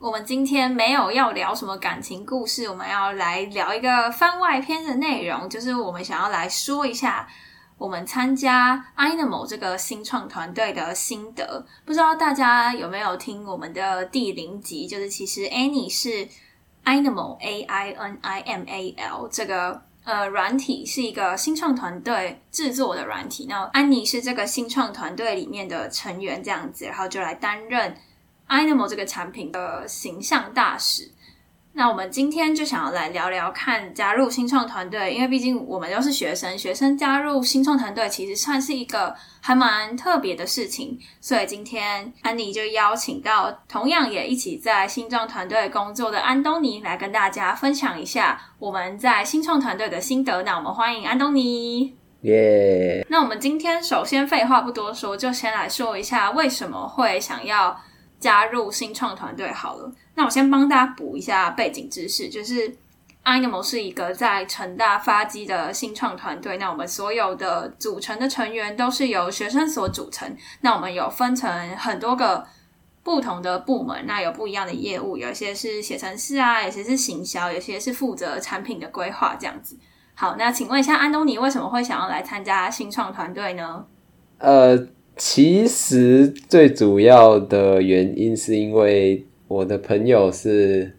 我们今天没有要聊什么感情故事，我们要来聊一个番外篇的内容，就是我们想要来说一下。我们参加 INAMO 这个新创团队的心得，不知道大家有没有听我们的第零集？就是其实 Annie 是 INAMO A I N I M A L 这个呃软体是一个新创团队制作的软体，那安妮是这个新创团队里面的成员，这样子，然后就来担任 INAMO 这个产品的形象大使。那我们今天就想要来聊聊看加入新创团队，因为毕竟我们都是学生，学生加入新创团队其实算是一个还蛮特别的事情，所以今天安妮就邀请到同样也一起在新创团队工作的安东尼来跟大家分享一下我们在新创团队的心得。那我们欢迎安东尼，耶！那我们今天首先废话不多说，就先来说一下为什么会想要加入新创团队好了。那我先帮大家补一下背景知识，就是 INAMO 是一个在成大发迹的新创团队。那我们所有的组成的成员都是由学生所组成。那我们有分成很多个不同的部门，那有不一样的业务，有些是写程式啊，有些是行销，有些是负责产品的规划这样子。好，那请问一下安东尼，为什么会想要来参加新创团队呢？呃，其实最主要的原因是因为。我的朋友是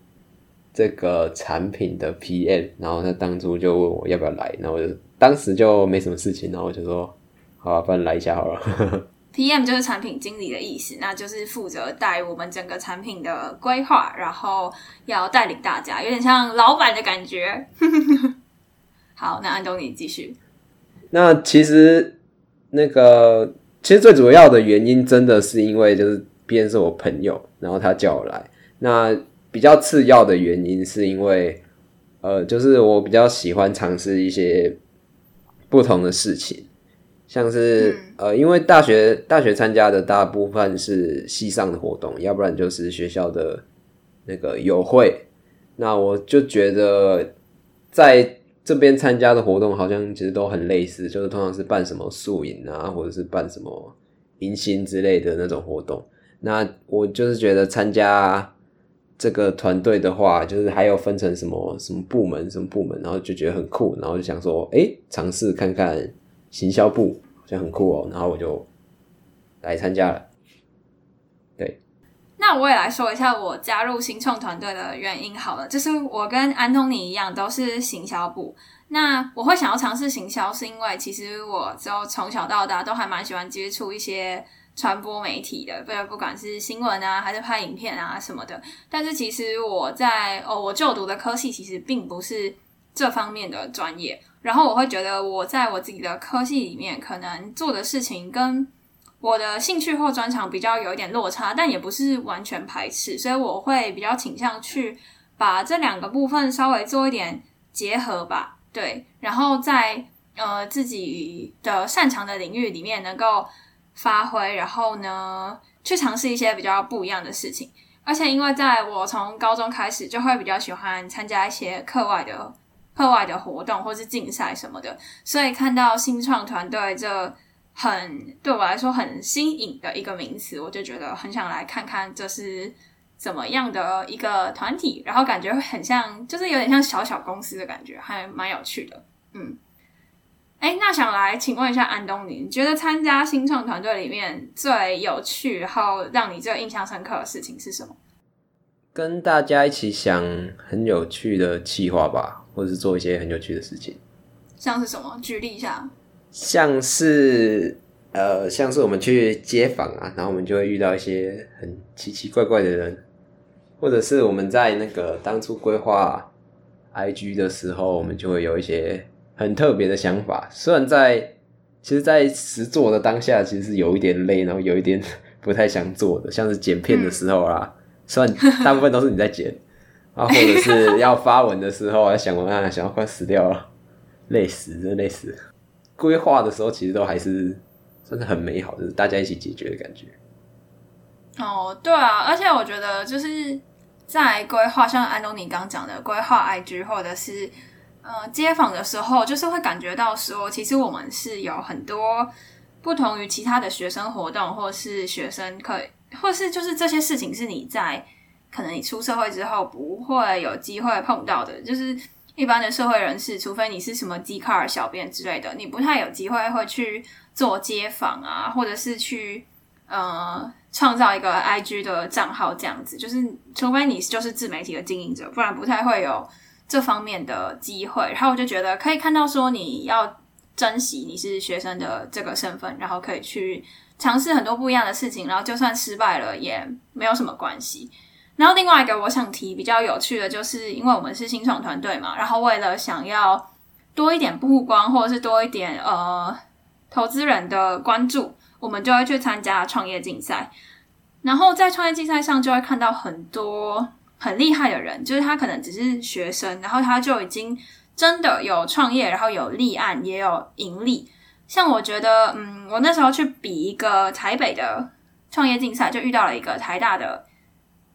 这个产品的 PM，然后他当初就问我要不要来，然后我就当时就没什么事情，然后我就说好啊，不然来一下好了。PM 就是产品经理的意思，那就是负责带我们整个产品的规划，然后要带领大家，有点像老板的感觉。好，那安东尼继续。那其实那个其实最主要的原因，真的是因为就是。边是我朋友，然后他叫我来。那比较次要的原因是因为，呃，就是我比较喜欢尝试一些不同的事情，像是呃，因为大学大学参加的大部分是系上的活动，要不然就是学校的那个友会。那我就觉得在这边参加的活动好像其实都很类似，就是通常是办什么宿营啊，或者是办什么迎新之类的那种活动。那我就是觉得参加这个团队的话，就是还有分成什么什么部门什么部门，然后就觉得很酷，然后就想说，哎，尝试看看行销部，好像很酷哦，然后我就来参加了。那我也来说一下我加入新创团队的原因好了，就是我跟安东尼一样都是行销部。那我会想要尝试行销，是因为其实我就从小到大都还蛮喜欢接触一些。传播媒体的，不不管是新闻啊，还是拍影片啊什么的。但是其实我在哦，我就读的科系其实并不是这方面的专业。然后我会觉得我在我自己的科系里面，可能做的事情跟我的兴趣或专长比较有一点落差，但也不是完全排斥。所以我会比较倾向去把这两个部分稍微做一点结合吧。对，然后在呃自己的擅长的领域里面能够。发挥，然后呢，去尝试一些比较不一样的事情。而且，因为在我从高中开始就会比较喜欢参加一些课外的课外的活动，或是竞赛什么的，所以看到新创团队这很对我来说很新颖的一个名词，我就觉得很想来看看这是怎么样的一个团体，然后感觉会很像，就是有点像小小公司的感觉，还蛮有趣的，嗯。哎，那想来请问一下安东尼，你觉得参加新创团队里面最有趣，然后让你最印象深刻的事情是什么？跟大家一起想很有趣的计划吧，或者是做一些很有趣的事情。像是什么？举例一下。像是呃，像是我们去街访啊，然后我们就会遇到一些很奇奇怪怪的人，或者是我们在那个当初规划 IG 的时候，我们就会有一些。很特别的想法，虽然在其实，在实做的当下，其实是有一点累，然后有一点 不太想做的，像是剪片的时候啦，虽然大部分都是你在剪，然啊，或者是要发文的时候，还想文案，想要快死掉了，累死，真的累死。规划的时候，其实都还是真的很美好，就是大家一起解决的感觉。哦，对啊，而且我觉得就是在规划，像安东尼刚讲的规划 IG 或者是呃街访的时候，就是会感觉到说，其实我们是有很多不同于其他的学生活动，或是学生可以，或是就是这些事情是你在。可能你出社会之后不会有机会碰到的，就是一般的社会人士，除非你是什么 Dcard 小编之类的，你不太有机会会去做街访啊，或者是去呃创造一个 IG 的账号这样子。就是除非你就是自媒体的经营者，不然不太会有这方面的机会。然后我就觉得可以看到说你要珍惜你是学生的这个身份，然后可以去尝试很多不一样的事情，然后就算失败了也没有什么关系。然后另外一个我想提比较有趣的就是，因为我们是新创团队嘛，然后为了想要多一点曝光，或者是多一点呃投资人的关注，我们就会去参加创业竞赛。然后在创业竞赛上就会看到很多很厉害的人，就是他可能只是学生，然后他就已经真的有创业，然后有立案，也有盈利。像我觉得，嗯，我那时候去比一个台北的创业竞赛，就遇到了一个台大的。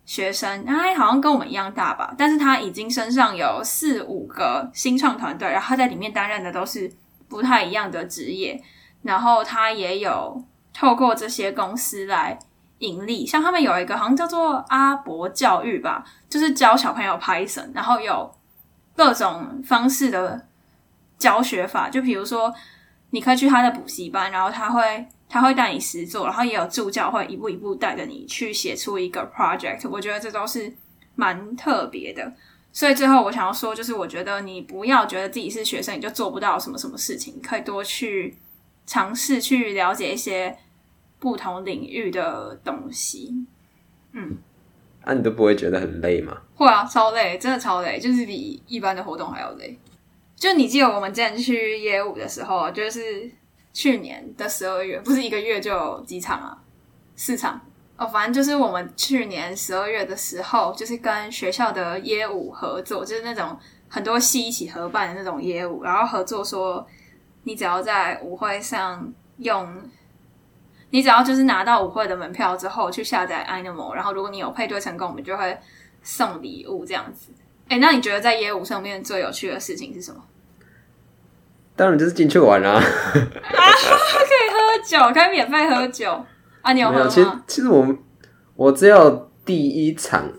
学生，他好像跟我们一样大吧，但是他已经身上有四五个新创团队，然后他在里面担任的都是不太一样的职业，然后他也有透过这些公司来盈利，像他们有一个好像叫做阿博教育吧，就是教小朋友 Python，然后有各种方式的教学法，就比如说你可以去他的补习班，然后他会。他会带你实做，然后也有助教会一步一步带着你去写出一个 project。我觉得这都是蛮特别的。所以最后我想要说，就是我觉得你不要觉得自己是学生你就做不到什么什么事情，可以多去尝试去了解一些不同领域的东西。嗯，那、啊、你都不会觉得很累吗？会啊，超累，真的超累，就是比一般的活动还要累。就你记得我们之前去业务的时候，就是。去年的十二月，不是一个月就有几场啊？四场哦，反正就是我们去年十二月的时候，就是跟学校的业务合作，就是那种很多系一起合办的那种业务，然后合作说，你只要在舞会上用，你只要就是拿到舞会的门票之后去下载 Animal，然后如果你有配对成功，我们就会送礼物这样子。哎，那你觉得在业务上面最有趣的事情是什么？当然就是进去玩啦、啊，啊，可以喝酒，可以免费喝酒啊！你有喝吗？其实其实我我只有第一场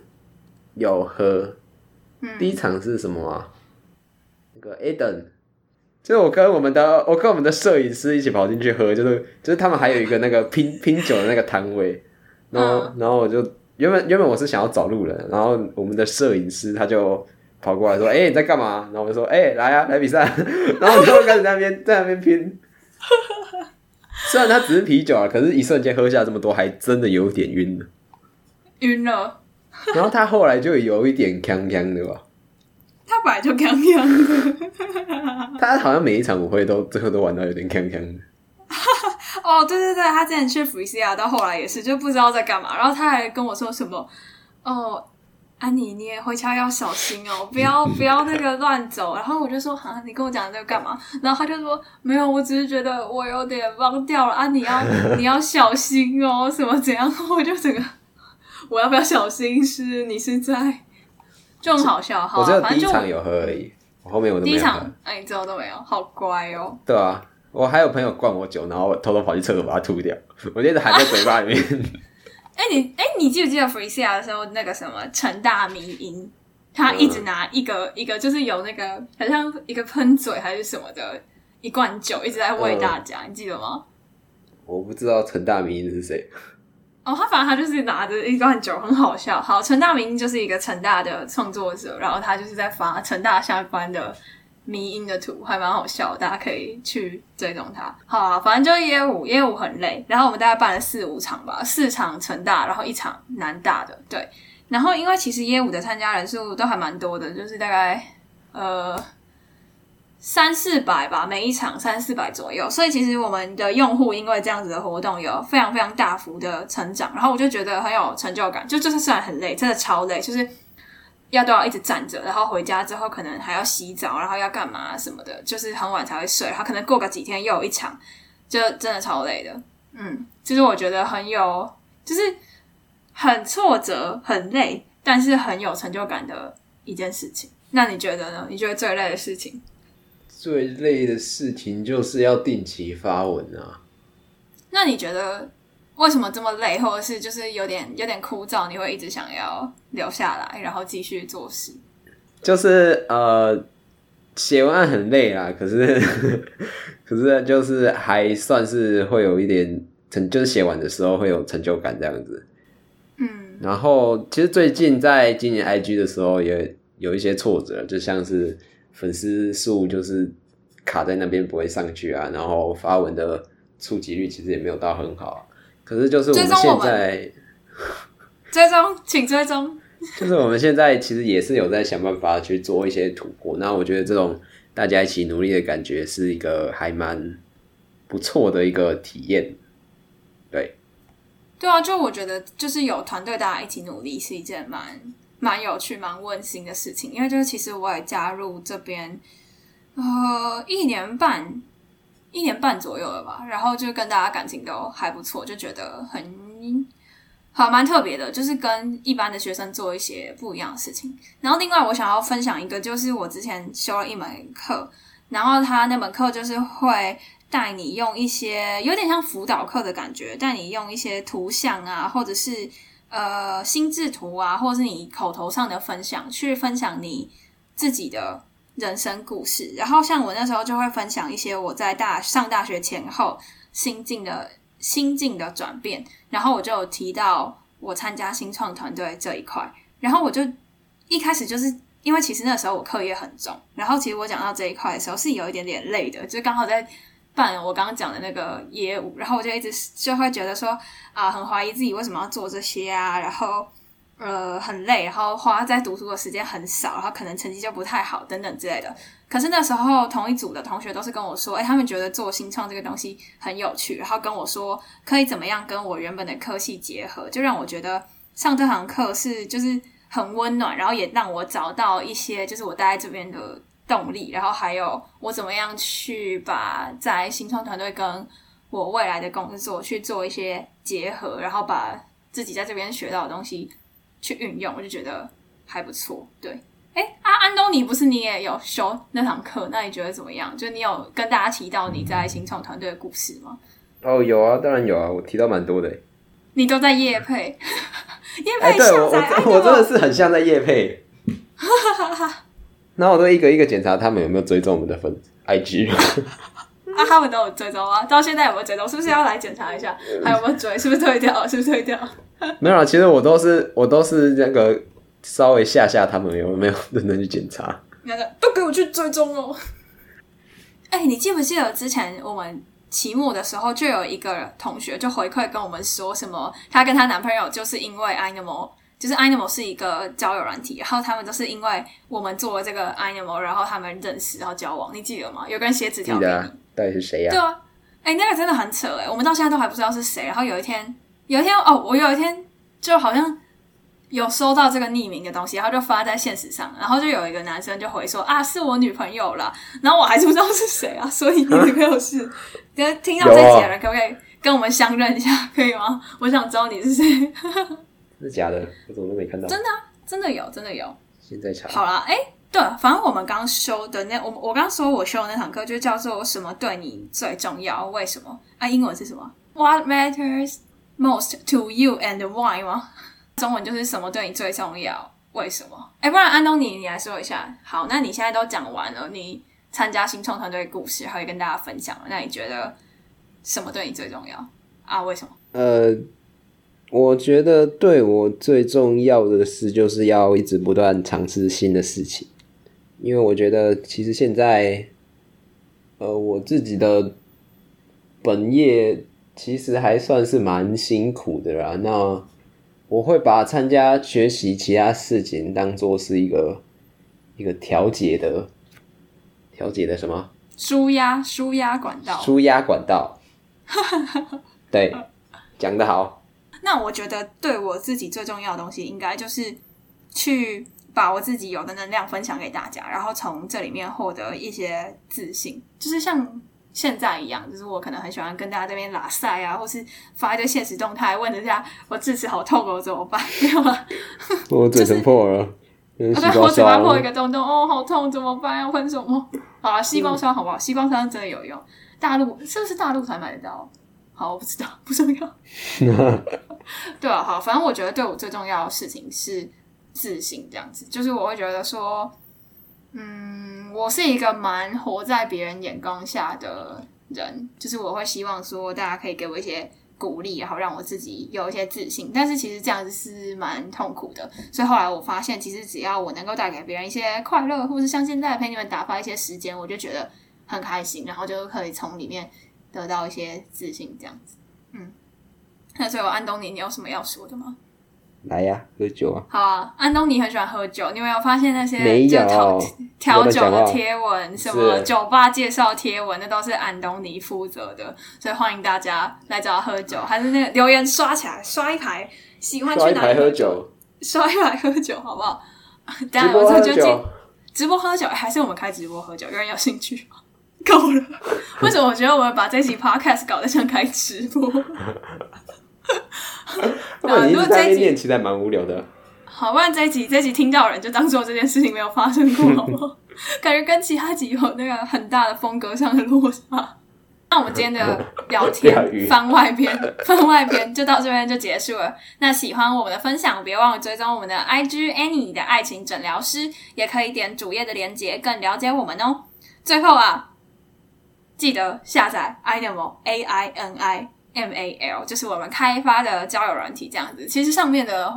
有喝，嗯、第一场是什么啊？那个 Eden，就是我跟我们的我跟我们的摄影师一起跑进去喝，就是就是他们还有一个那个 拼拼酒的那个摊位，然后、嗯、然后我就原本原本我是想要找路人，然后我们的摄影师他就。跑过来说：“哎、欸，你在干嘛？”然后我就说：“哎、欸，来啊，来比赛。” 然后我就开始在那边在那边拼。虽然它只是啤酒啊，可是一瞬间喝下这么多，还真的有点晕了。晕了。然后他后来就有一点锵锵的吧？他本来就锵锵的。他好像每一场舞会都最后都玩到有点锵锵的。哦，对对对，他之前去 Freesia 到后来也是，就不知道在干嘛。然后他还跟我说什么：“哦。”安妮，你也回家要小心哦，不要不要那个乱走。然后我就说：“哈，你跟我讲这个干嘛？”然后他就说：“没有，我只是觉得我有点忘掉了。”啊，你要 你要小心哦，什么怎样？我就整个我要不要小心？是你是在就很好笑。好，我只有第一场有喝而已，我后面我都没有。第一场哎，你之后都没有，好乖哦。对啊，我还有朋友灌我酒，然后我偷偷跑去厕所把它吐掉，我觉得含在嘴巴里面。哎，你哎，你记不记得 Freesia 的时候，那个什么成大迷音，他一直拿一个、嗯、一个，就是有那个好像一个喷嘴还是什么的一罐酒，一直在喂大家，嗯、你记得吗？我不知道陈大迷因是谁。哦，他反正他就是拿着一罐酒，很好笑。好，陈大迷因就是一个成大的创作者，然后他就是在发成大相关的。迷因的图还蛮好笑，大家可以去追踪他。好啊，反正就是业务，业务很累。然后我们大概办了四五场吧，四场成大，然后一场南大的。对，然后因为其实业务的参加人数都还蛮多的，就是大概呃三四百吧，每一场三四百左右。所以其实我们的用户因为这样子的活动有非常非常大幅的成长，然后我就觉得很有成就感。就就是虽然很累，真的超累，就是。要都要一直站着，然后回家之后可能还要洗澡，然后要干嘛什么的，就是很晚才会睡。然后可能过个几天又有一场，就真的超累的。嗯，其实我觉得很有，就是很挫折、很累，但是很有成就感的一件事情。那你觉得呢？你觉得最累的事情？最累的事情就是要定期发文啊。那你觉得？为什么这么累，或者是就是有点有点枯燥？你会一直想要留下来，然后继续做事？就是呃，写文案很累啊，可是 可是就是还算是会有一点成，就是写完的时候会有成就感这样子。嗯，然后其实最近在今年 IG 的时候也有一些挫折，就像是粉丝数就是卡在那边不会上去啊，然后发文的触及率其实也没有到很好。可是就是我们现在 追踪，请追踪。就是我们现在其实也是有在想办法去做一些突破。那我觉得这种大家一起努力的感觉是一个还蛮不错的一个体验。对，对啊，就我觉得就是有团队大家一起努力是一件蛮蛮有趣、蛮温馨的事情。因为就是其实我也加入这边呃一年半。一年半左右了吧，然后就跟大家感情都还不错，就觉得很好，蛮特别的，就是跟一般的学生做一些不一样的事情。然后另外我想要分享一个，就是我之前修了一门课，然后他那门课就是会带你用一些有点像辅导课的感觉，带你用一些图像啊，或者是呃心智图啊，或者是你口头上的分享，去分享你自己的。人生故事，然后像我那时候就会分享一些我在大上大学前后心境的心境的转变，然后我就有提到我参加新创团队这一块，然后我就一开始就是因为其实那时候我课业很重，然后其实我讲到这一块的时候是有一点点累的，就刚好在办我刚刚讲的那个业务，然后我就一直就会觉得说啊，很怀疑自己为什么要做这些啊，然后。呃，很累，然后花在读书的时间很少，然后可能成绩就不太好，等等之类的。可是那时候同一组的同学都是跟我说，哎，他们觉得做新创这个东西很有趣，然后跟我说可以怎么样跟我原本的科系结合，就让我觉得上这堂课是就是很温暖，然后也让我找到一些就是我待在这边的动力，然后还有我怎么样去把在新创团队跟我未来的工作去做一些结合，然后把自己在这边学到的东西。去运用，我就觉得还不错。对，哎，啊，安东尼不是你也有修那堂课？那你觉得怎么样？就你有跟大家提到你在新创团队的故事吗？哦，有啊，当然有啊，我提到蛮多的。你都在夜配，夜配、欸、对我真的是很像在夜配。然后我都一个一个检查他们有没有追踪我们的粉 IG。啊，他们都有追踪啊，到现在有没有追踪？是不是要来检查一下？还有没有追？是不是退掉？是不是退掉？没有啊，其实我都是我都是那个稍微吓吓他们有没有认真去检查。那个都给我去追踪哦。哎、欸，你记不记得之前我们期末的时候，就有一个同学就回馈跟我们说什么？她跟她男朋友就是因为 Ainimal，就是 Ainimal 是一个交友软体，然后他们都是因为我们做了这个 Ainimal，然后他们认识然后交往。你记得吗？有个人写纸条给你，到底是谁呀？对啊，哎、欸，那个真的很扯哎，我们到现在都还不知道是谁。然后有一天。有一天哦，我有一天就好像有收到这个匿名的东西，然后就发在现实上，然后就有一个男生就回说啊，是我女朋友啦，然后我还是不知道是谁啊，所以你女朋友是，觉得听到这节了，可不可以跟我们相认一下，可以吗？我想知道你是谁。是假的，我怎么都没看到。真的啊，真的有，真的有。现在查。好啦，哎，对，反正我们刚修的那我我刚说我修的那堂课就叫做什么对你最重要？为什么？啊，英文是什么？What Most to you and why 吗？中文就是什么对你最重要？为什么？哎，不然安东尼，你来说一下。好，那你现在都讲完了，你参加新创团队故事，还会跟大家分享了。那你觉得什么对你最重要啊？为什么？呃，我觉得对我最重要的事，就是要一直不断尝试新的事情。因为我觉得，其实现在，呃，我自己的本业。其实还算是蛮辛苦的啦。那我会把参加学习其他事情当做是一个一个调节的调节的什么？舒压舒压管道。舒压管道。对，讲得好。那我觉得对我自己最重要的东西，应该就是去把我自己有的能量分享给大家，然后从这里面获得一些自信，就是像现在一样，就是我可能很喜欢跟大家这边拉塞啊，或是发一堆现实动态，问人家我智齿好痛，哦怎么办？没有吗？我嘴唇破了，就是、我嘴巴破一个洞洞，哦，好痛，怎么办？要喷什么？好了，西瓜霜好不好？西瓜霜真的有用，大陆是不是大陆才买得到？好，我不知道，不重要。对啊，好，反正我觉得对我最重要的事情是自信，这样子，就是我会觉得说，嗯，我是一个蛮活在别人眼光下的人，就是我会希望说，大家可以给我一些鼓励，然后让我自己有一些自信。但是其实这样子是蛮痛苦的，所以后来我发现，其实只要我能够带给别人一些快乐，或是像现在陪你们打发一些时间，我就觉得很开心，然后就可以从里面。得到一些自信，这样子，嗯，那最后安东尼，你有什么要说的吗？来呀、啊，喝酒啊！好啊，安东尼很喜欢喝酒，你有没有发现那些没有调酒的贴文，什么酒吧介绍贴文，那都是安东尼负责的，所以欢迎大家来找他喝酒，还是那个留言刷起来，刷一排，喜欢去哪里喝酒，刷一排喝酒，好不好？当然我就就直播喝酒，还是我们开直播喝酒？有人有兴趣吗？够了！为什么我觉得我们把这集 podcast 搞得像开直播？那你一直在念，其实还蛮无聊的。好，不然这一集这一集听到人就当做这件事情没有发生过，好不好？感觉跟其他集有那个很大的风格上的落差。那我们今天的 聊天番外篇，番外篇就到这边就结束了。那喜欢我们的分享，别忘了追踪我们的 IG Annie 的爱情诊疗师，也可以点主页的链接，更了解我们哦。最后啊。记得下载 Ainimal A I N I M A L，就是我们开发的交友软体，这样子。其实上面的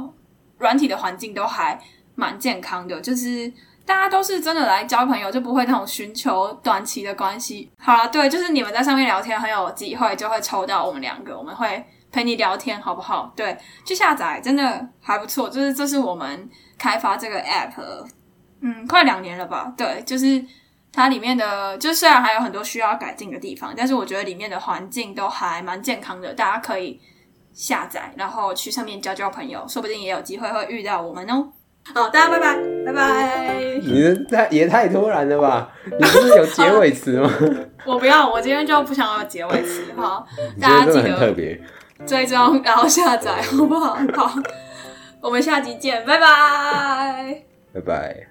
软体的环境都还蛮健康的，就是大家都是真的来交朋友，就不会那种寻求短期的关系。好了，对，就是你们在上面聊天很有机会就会抽到我们两个，我们会陪你聊天，好不好？对，去下载真的还不错。就是这是我们开发这个 app，嗯，快两年了吧？对，就是。它里面的就虽然还有很多需要改进的地方，但是我觉得里面的环境都还蛮健康的，大家可以下载，然后去上面交交朋友，说不定也有机会会遇到我们哦。好，大家拜拜，拜拜。你的太也太突然了吧？你不是有结尾词吗？我不要，我今天就不想要有结尾词。好，大家记得特别追踪，然后下载，好不好？好，我们下集见，拜拜，拜拜。